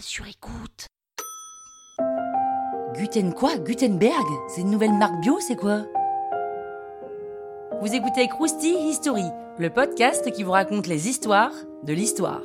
sur écoute. Guten quoi? Gutenberg? C'est une nouvelle marque bio, c'est quoi? Vous écoutez Krusty History, le podcast qui vous raconte les histoires de l'histoire.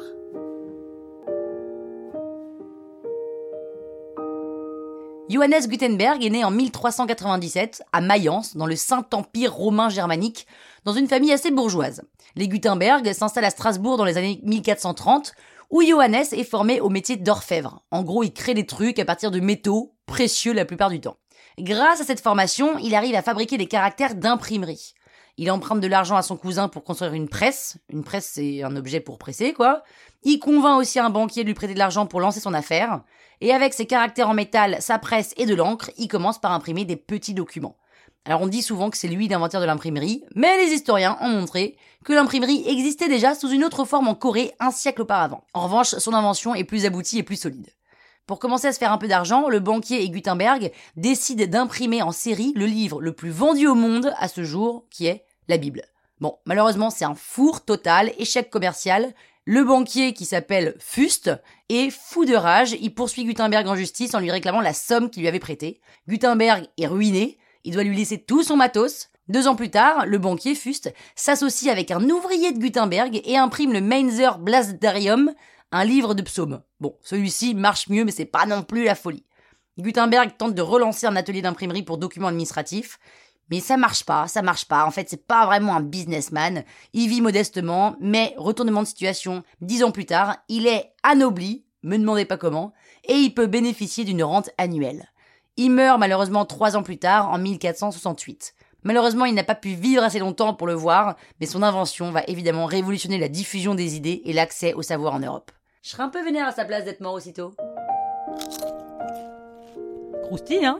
Johannes Gutenberg est né en 1397 à Mayence, dans le Saint-Empire romain germanique, dans une famille assez bourgeoise. Les Gutenberg s'installent à Strasbourg dans les années 1430, où Johannes est formé au métier d'orfèvre. En gros, il crée des trucs à partir de métaux, précieux la plupart du temps. Grâce à cette formation, il arrive à fabriquer des caractères d'imprimerie. Il emprunte de l'argent à son cousin pour construire une presse. Une presse, c'est un objet pour presser, quoi. Il convainc aussi un banquier de lui prêter de l'argent pour lancer son affaire. Et avec ses caractères en métal, sa presse et de l'encre, il commence par imprimer des petits documents. Alors on dit souvent que c'est lui l'inventeur de l'imprimerie, mais les historiens ont montré que l'imprimerie existait déjà sous une autre forme en Corée un siècle auparavant. En revanche, son invention est plus aboutie et plus solide. Pour commencer à se faire un peu d'argent, le banquier et Gutenberg décident d'imprimer en série le livre le plus vendu au monde à ce jour, qui est la Bible. Bon, malheureusement, c'est un four total, échec commercial. Le banquier, qui s'appelle Fust, est fou de rage. Il poursuit Gutenberg en justice en lui réclamant la somme qu'il lui avait prêtée. Gutenberg est ruiné. Il doit lui laisser tout son matos. Deux ans plus tard, le banquier Fust s'associe avec un ouvrier de Gutenberg et imprime le Mainzer Blasdarium, un livre de psaumes. Bon, celui-ci marche mieux, mais c'est pas non plus la folie. Gutenberg tente de relancer un atelier d'imprimerie pour documents administratifs. Mais ça marche pas, ça marche pas. En fait, c'est pas vraiment un businessman. Il vit modestement, mais retournement de situation, dix ans plus tard, il est anobli, me demandez pas comment, et il peut bénéficier d'une rente annuelle. Il meurt malheureusement trois ans plus tard, en 1468. Malheureusement, il n'a pas pu vivre assez longtemps pour le voir, mais son invention va évidemment révolutionner la diffusion des idées et l'accès au savoir en Europe. Je serais un peu vénère à sa place d'être mort aussitôt. Croustille, hein?